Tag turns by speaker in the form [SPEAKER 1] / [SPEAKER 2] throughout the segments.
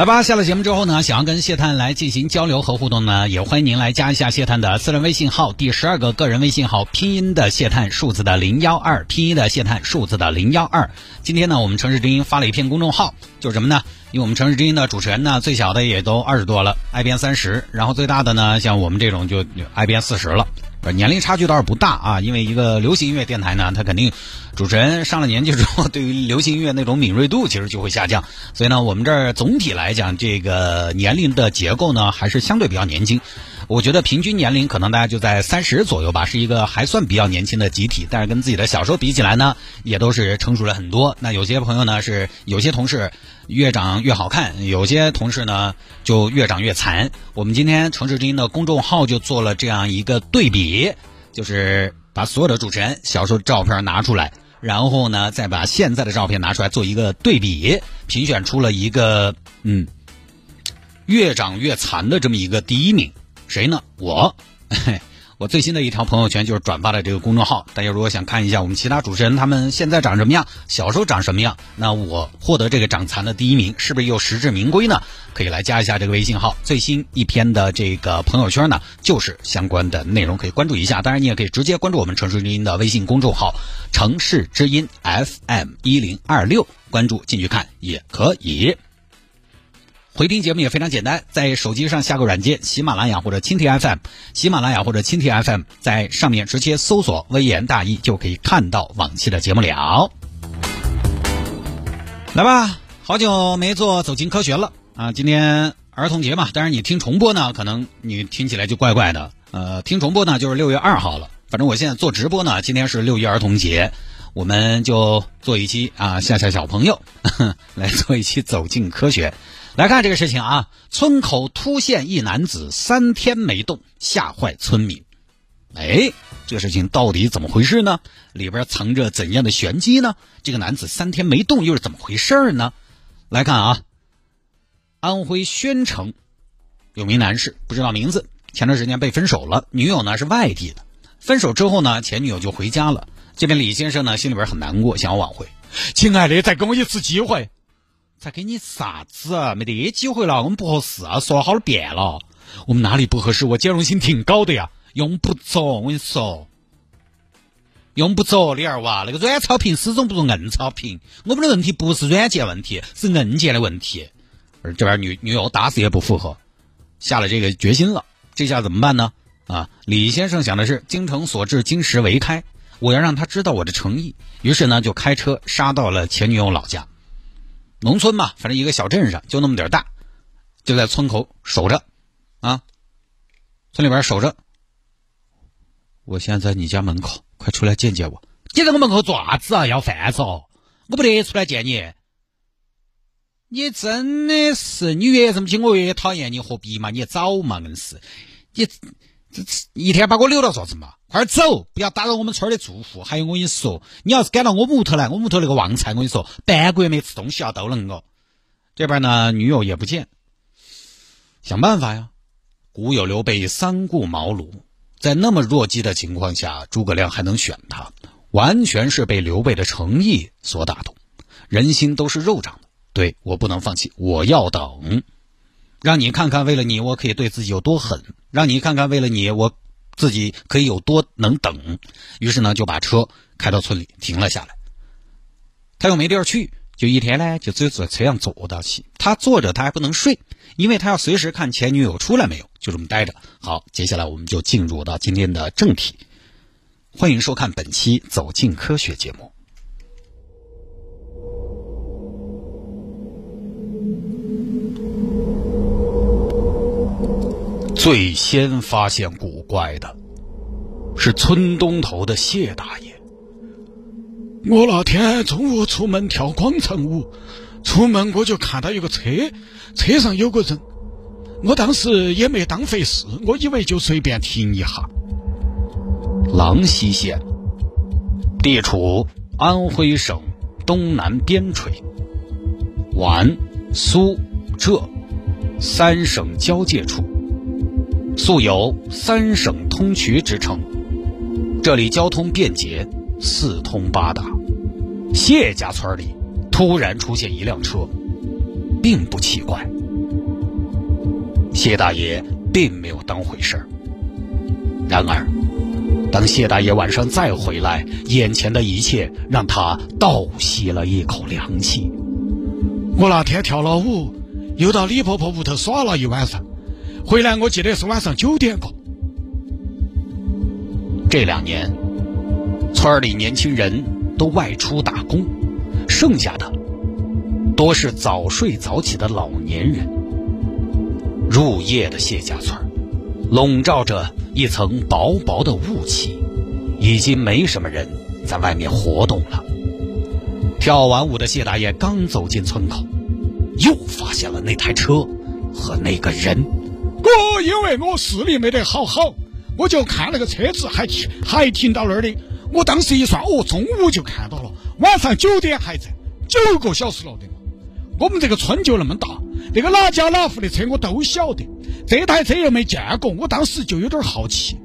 [SPEAKER 1] 来吧，下了节目之后呢，想要跟谢探来进行交流和互动呢，也欢迎您来加一下谢探的私人微信号，第十二个个人微信号，拼音的谢探，数字的零幺二，拼音的谢探，数字的零幺二。今天呢，我们城市之音发了一篇公众号，就是什么呢？因为我们城市之音的主持人呢，最小的也都二十多了挨边三十，然后最大的呢，像我们这种就挨边四十了。年龄差距倒是不大啊，因为一个流行音乐电台呢，它肯定主持人上了年纪之后，对于流行音乐那种敏锐度其实就会下降。所以呢，我们这儿总体来讲，这个年龄的结构呢，还是相对比较年轻。我觉得平均年龄可能大家就在三十左右吧，是一个还算比较年轻的集体。但是跟自己的小时候比起来呢，也都是成熟了很多。那有些朋友呢，是有些同事越长越好看，有些同事呢就越长越残。我们今天城市之音的公众号就做了这样一个对比，就是把所有的主持人小时候照片拿出来，然后呢再把现在的照片拿出来做一个对比，评选出了一个嗯越长越残的这么一个第一名。谁呢？我，我最新的一条朋友圈就是转发的这个公众号。大家如果想看一下我们其他主持人他们现在长什么样，小时候长什么样，那我获得这个长残的第一名，是不是又实至名归呢？可以来加一下这个微信号。最新一篇的这个朋友圈呢，就是相关的内容，可以关注一下。当然，你也可以直接关注我们城市之音的微信公众号“城市之音 FM 一零二六”，关注进去看也可以。回听节目也非常简单，在手机上下个软件，喜马拉雅或者蜻蜓 FM，喜马拉雅或者蜻蜓 FM，在上面直接搜索“微言大义”就可以看到往期的节目了。来吧，好久没做走进科学了啊！今天儿童节嘛，当然你听重播呢，可能你听起来就怪怪的。呃，听重播呢就是六月二号了，反正我现在做直播呢，今天是六一儿童节，我们就做一期啊吓吓小朋友，来做一期走进科学。来看这个事情啊，村口突现一男子三天没动，吓坏村民。哎，这个事情到底怎么回事呢？里边藏着怎样的玄机呢？这个男子三天没动又是怎么回事呢？来看啊，安徽宣城有名男士，不知道名字，前段时间被分手了，女友呢是外地的。分手之后呢，前女友就回家了。这边李先生呢心里边很难过，想要挽回。亲爱的，再给我一次机会。再给你啥子？没得机会了，我们不合适啊！说了好了变了，我们哪里不合适？我兼容性挺高的呀，用不着。我跟你说，用不着李二娃，那个软草坪始终不如硬草坪。我们的问题不是软件问题，是硬件的问题。而这边女女友打死也不复合，下了这个决心了。这下怎么办呢？啊，李先生想的是精诚所至，金石为开，我要让他知道我的诚意。于是呢，就开车杀到了前女友老家。农村嘛，反正一个小镇上就那么点大，就在村口守着，啊，村里边守着。我现在在你家门口，快出来见见我。你在我门口做啥子啊？要饭子哦？我不得出来见你。你真的是，你越这么亲，我越讨厌你，何必嘛？你早嘛，硬是你这一天把我留到做什么？快点走，不要打扰我们村的住户。还有我跟你说，你要是赶到我们屋头来，我们屋头那个旺财，我跟你说，半个月没吃东西啊，都能够。这边呢，女友也不见，想办法呀。古有刘备三顾茅庐，在那么弱鸡的情况下，诸葛亮还能选他，完全是被刘备的诚意所打动。人心都是肉长的，对我不能放弃，我要等，让你看看，为了你，我可以对自己有多狠，让你看看，为了你，我。自己可以有多能等，于是呢就把车开到村里停了下来。他又没地儿去，就一天呢就只有在车上坐到起。他坐着他还不能睡，因为他要随时看前女友出来没有，就这么待着。好，接下来我们就进入到今天的正题，欢迎收看本期《走进科学》节目。最先发现古怪的，是村东头的谢大爷。我那天中午出门跳广场舞，
[SPEAKER 2] 出门我就看到有个车，车上有个人，我当时也没当回事，我以为就随便停一下。
[SPEAKER 1] 郎溪县地处安徽省东南边陲，皖、苏、浙三省交界处，素有“三省通衢”之称。这里交通便捷，四通八达。谢家村里突然出现一辆车，并不奇怪。谢大爷并没有当回事儿。然而，当谢大爷晚上再回来，眼前的一切让他倒吸了一口凉气。
[SPEAKER 2] 我那天跳了舞，又到李婆婆屋头耍了一晚上，回来我记得是晚上九点过。
[SPEAKER 1] 这两年，村里年轻人都外出打工，剩下的多是早睡早起的老年人。入夜的谢家村，笼罩着一层薄薄的雾气，已经没什么人在外面活动了。跳完舞的谢大爷刚走进村口，又发现了那台车和那个人。
[SPEAKER 2] 我因为我视力没得好好。我就看那个车子还停还停到那儿的，我当时一算，哦，中午就看到了，晚上九点还在，九个小时了的嘛。我们这个村就那么大，那个哪家哪户的车我都晓得，这台车又没见过，我当时就有点好奇。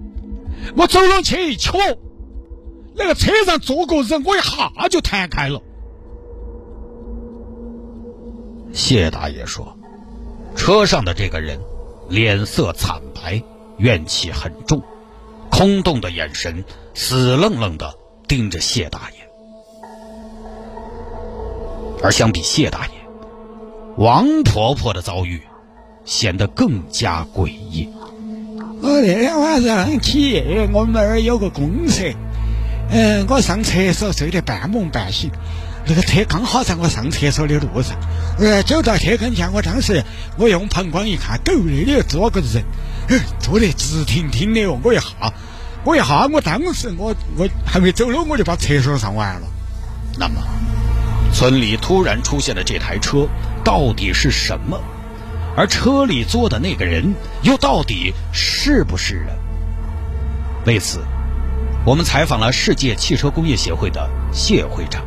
[SPEAKER 2] 我走上去一瞧，那个车上坐个人，我一下就弹开了。
[SPEAKER 1] 谢大爷说，车上的这个人脸色惨白。怨气很重，空洞的眼神死愣愣的盯着谢大爷。而相比谢大爷，王婆婆的遭遇显得更加诡异。
[SPEAKER 2] 我那天晚上起夜，我们那儿有个公厕，嗯，我上厕所睡得半梦半醒，那个车刚好在我上厕所的路上，呃，走到车跟前，我当时我用膀胱一看，狗那里坐个人。坐得直挺挺的哦！我一下，我一下，我当时我我还没走路，我就把厕所上完了。
[SPEAKER 1] 那么，村里突然出现的这台车到底是什么？而车里坐的那个人又到底是不是人？为此，我们采访了世界汽车工业协会的谢会长。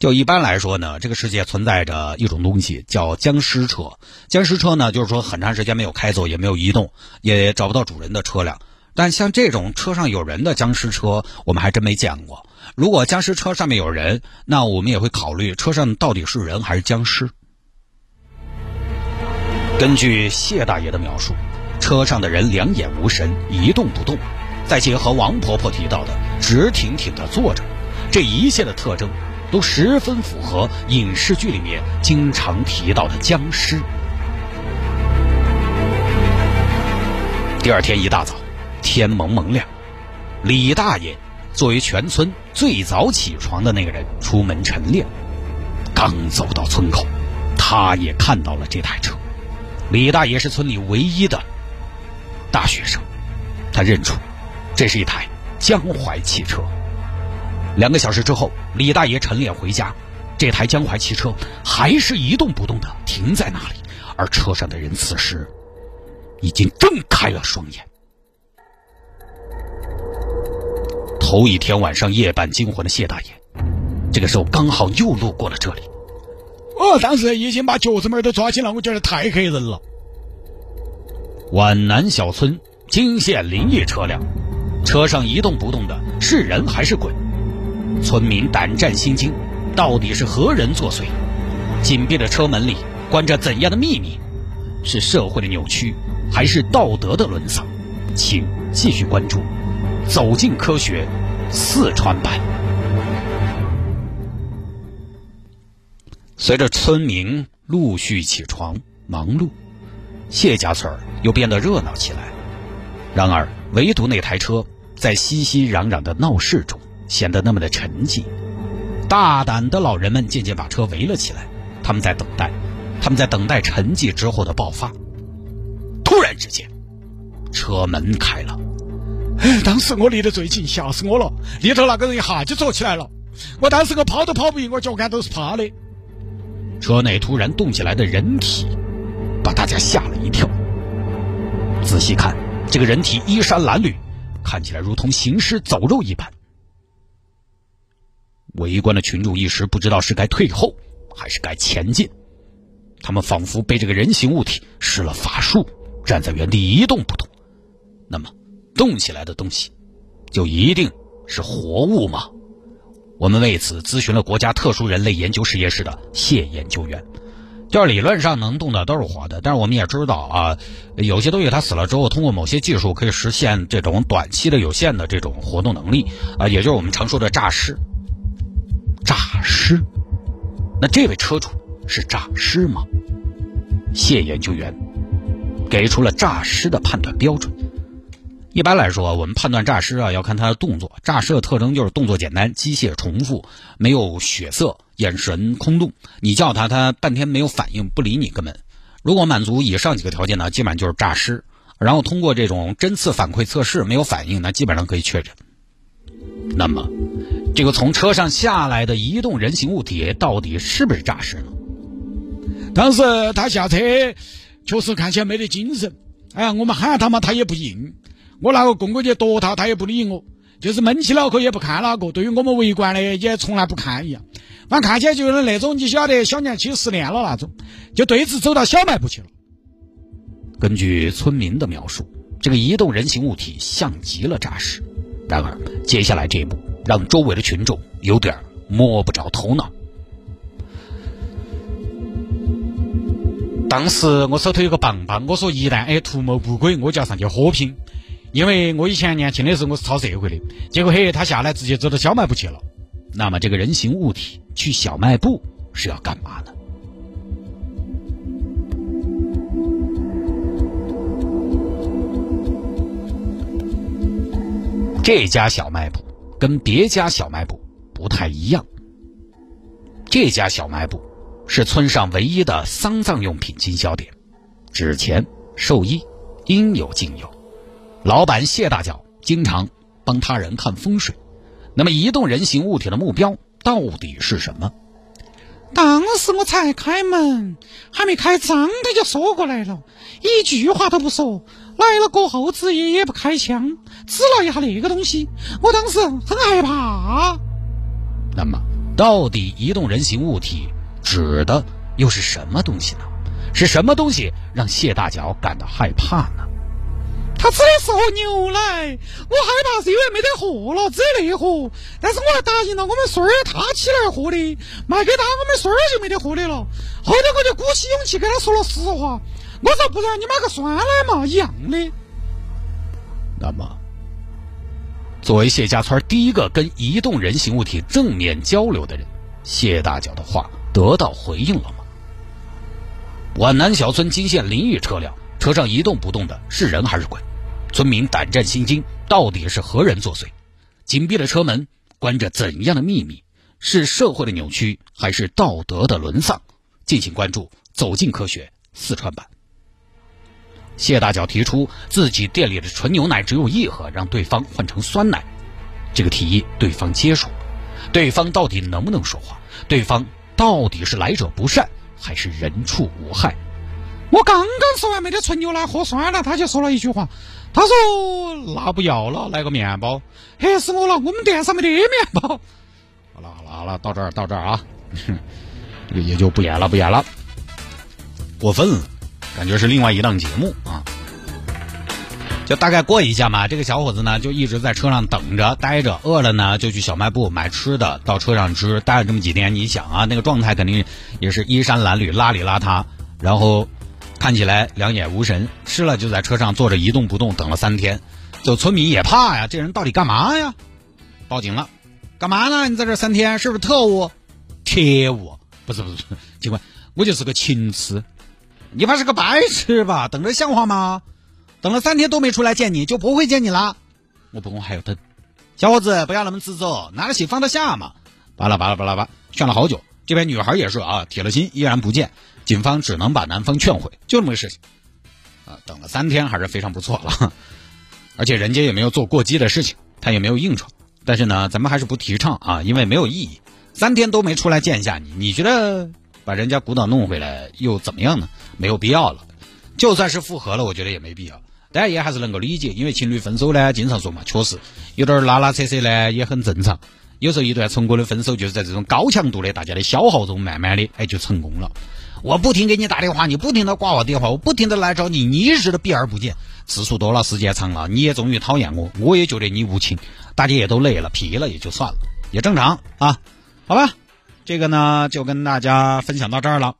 [SPEAKER 1] 就一般来说呢，这个世界存在着一种东西叫僵尸车。僵尸车呢，就是说很长时间没有开走，也没有移动，也找不到主人的车辆。但像这种车上有人的僵尸车，我们还真没见过。如果僵尸车上面有人，那我们也会考虑车上到底是人还是僵尸。根据谢大爷的描述，车上的人两眼无神，一动不动，再结合王婆婆提到的直挺挺的坐着，这一切的特征。都十分符合影视剧里面经常提到的僵尸。第二天一大早，天蒙蒙亮，李大爷作为全村最早起床的那个人出门晨练，刚走到村口，他也看到了这台车。李大爷是村里唯一的大学生，他认出这是一台江淮汽车。两个小时之后，李大爷晨练回家，这台江淮汽车还是一动不动的停在那里，而车上的人此时已经睁开了双眼。头一天晚上夜半惊魂的谢大爷，这个时候刚好又路过了这里。
[SPEAKER 2] 我当时已经把脚趾门都抓紧了，我觉得太吓人了。
[SPEAKER 1] 皖南小村惊现灵异车辆，车上一动不动的是人还是鬼？村民胆战心惊，到底是何人作祟？紧闭的车门里关着怎样的秘密？是社会的扭曲，还是道德的沦丧？请继续关注《走进科学》四川版。随着村民陆续起床忙碌，谢家村儿又变得热闹起来。然而，唯独那台车在熙熙攘攘的闹市中。显得那么的沉寂，大胆的老人们渐渐把车围了起来，他们在等待，他们在等待沉寂之后的爆发。突然之间，车门开了，
[SPEAKER 2] 当时我离得最近，吓死我了！里头那个人一下就坐起来了，我当时我跑都跑不赢，我脚杆都是趴的。
[SPEAKER 1] 车内突然动起来的人体，把大家吓了一跳。仔细看，这个人体衣衫褴褛，看起来如同行尸走肉一般。围观的群众一时不知道是该退后还是该前进，他们仿佛被这个人形物体施了法术，站在原地一动不动。那么，动起来的东西，就一定是活物吗？我们为此咨询了国家特殊人类研究实验室的谢研究员。就是理论上能动的都是活的，但是我们也知道啊，有些东西它死了之后，通过某些技术可以实现这种短期的有限的这种活动能力啊，也就是我们常说的诈尸。尸？那这位车主是诈尸吗？谢研究员给出了诈尸的判断标准。一般来说，我们判断诈尸啊，要看他的动作。诈尸的特征就是动作简单、机械重复、没有血色、眼神空洞。你叫他，他半天没有反应，不理你，根本。如果满足以上几个条件呢，基本上就是诈尸。然后通过这种针刺反馈测试没有反应，那基本上可以确诊。那么，这个从车上下来的移动人形物体到底是不是诈尸呢？
[SPEAKER 2] 当时他下车确实看起来没得精神。哎呀，我们喊他嘛，他也不应。我拿个棍棍去夺他，他也不理我，就是闷起脑壳也不看哪个。对于我们围观的也从来不看一样。反正看起来就是那种你晓得小年轻失恋了那种，就对峙走到小卖部去了。
[SPEAKER 1] 根据村民的描述，这个移动人形物体像极了诈尸。然而，接下来这一幕让周围的群众有点摸不着头脑。当时我手头有个棒棒，我说一旦哎图谋不轨，我就要上去火拼。因为我以前年轻的时候我是抄社会的，结果嘿他下来直接走到小卖部去了。那么这个人形物体去小卖部是要干嘛呢？这家小卖部跟别家小卖部不太一样。这家小卖部是村上唯一的丧葬用品经销点，纸钱、寿衣应有尽有。老板谢大脚经常帮他人看风水，那么移动人形物体的目标到底是什么？
[SPEAKER 3] 当时我才开门，还没开张，他就说过来了，一句话都不说。来了过后，直接也不开枪，指了一下那个东西，我当时很害怕。
[SPEAKER 1] 那么，到底移动人形物体指的又是什么东西呢？是什么东西让谢大脚感到害怕呢？
[SPEAKER 3] 他指的是盒牛奶，我害怕是因为没得货了，只有那盒。但是我还答应了我们孙儿，他起来喝的，卖给他，我们孙儿就没得喝的了。后头我就鼓起勇气跟他说了实话，我说不然你买个酸奶嘛，一样的。
[SPEAKER 1] 那么，作为谢家村第一个跟移动人形物体正面交流的人，谢大脚的话得到回应了吗？皖南小村惊现灵异车辆，车上一动不动的是人还是鬼？村民胆战心惊，到底是何人作祟？紧闭的车门关着怎样的秘密？是社会的扭曲，还是道德的沦丧？敬请关注《走进科学》四川版。谢大脚提出自己店里的纯牛奶只有一盒，让对方换成酸奶。这个提议对方接受，对方到底能不能说话？对方到底是来者不善，还是人畜无害？
[SPEAKER 3] 我刚刚说完没得纯牛奶喝酸了，他就说了一句话。他说：“那不要了，来个面包。”吓死我了！我们店上没得面包。
[SPEAKER 1] 好了好了好了，到这儿到这儿啊，这 个也就不演了不演了。过分了，感觉是另外一档节目啊。就大概过一下嘛，这个小伙子呢就一直在车上等着待着，饿了呢就去小卖部买吃的，到车上吃。待了这么几天，你想啊，那个状态肯定也是衣衫褴褛、邋里邋遢，然后。看起来两眼无神，吃了就在车上坐着一动不动，等了三天。就村民也怕呀，这人到底干嘛呀？报警了，干嘛呢？你在这三天是不是特务？特务？不是不是，警官，我就是个情痴。你怕是个白痴吧？等着像话吗？等了三天都没出来见你，就不会见你了。我不，过还要等。小伙子，不要那么自责，拿得起放得下嘛。巴拉巴拉巴拉巴，劝了好久。这边女孩也是啊，铁了心依然不见。警方只能把男方劝回，就这么个事情，啊，等了三天还是非常不错了，而且人家也没有做过激的事情，他也没有硬闯，但是呢，咱们还是不提倡啊，因为没有意义。三天都没出来见一下你，你觉得把人家鼓捣弄回来又怎么样呢？没有必要了。就算是复合了，我觉得也没必要。当然也还是能够理解，因为情侣分手呢，经常说嘛，确实有点拉拉扯扯呢，也很正常。有时候一段成功的分手，就是在这种高强度的大家的消耗中，慢慢的哎就成功了。我不停给你打电话，你不停的挂我电话，我不停的来找你，你一直都避而不见，次数多了，时间长了，你也终于讨厌我，我也觉得你无情，大家也都累了，疲了，也就算了，也正常啊。好吧，这个呢就跟大家分享到这儿了。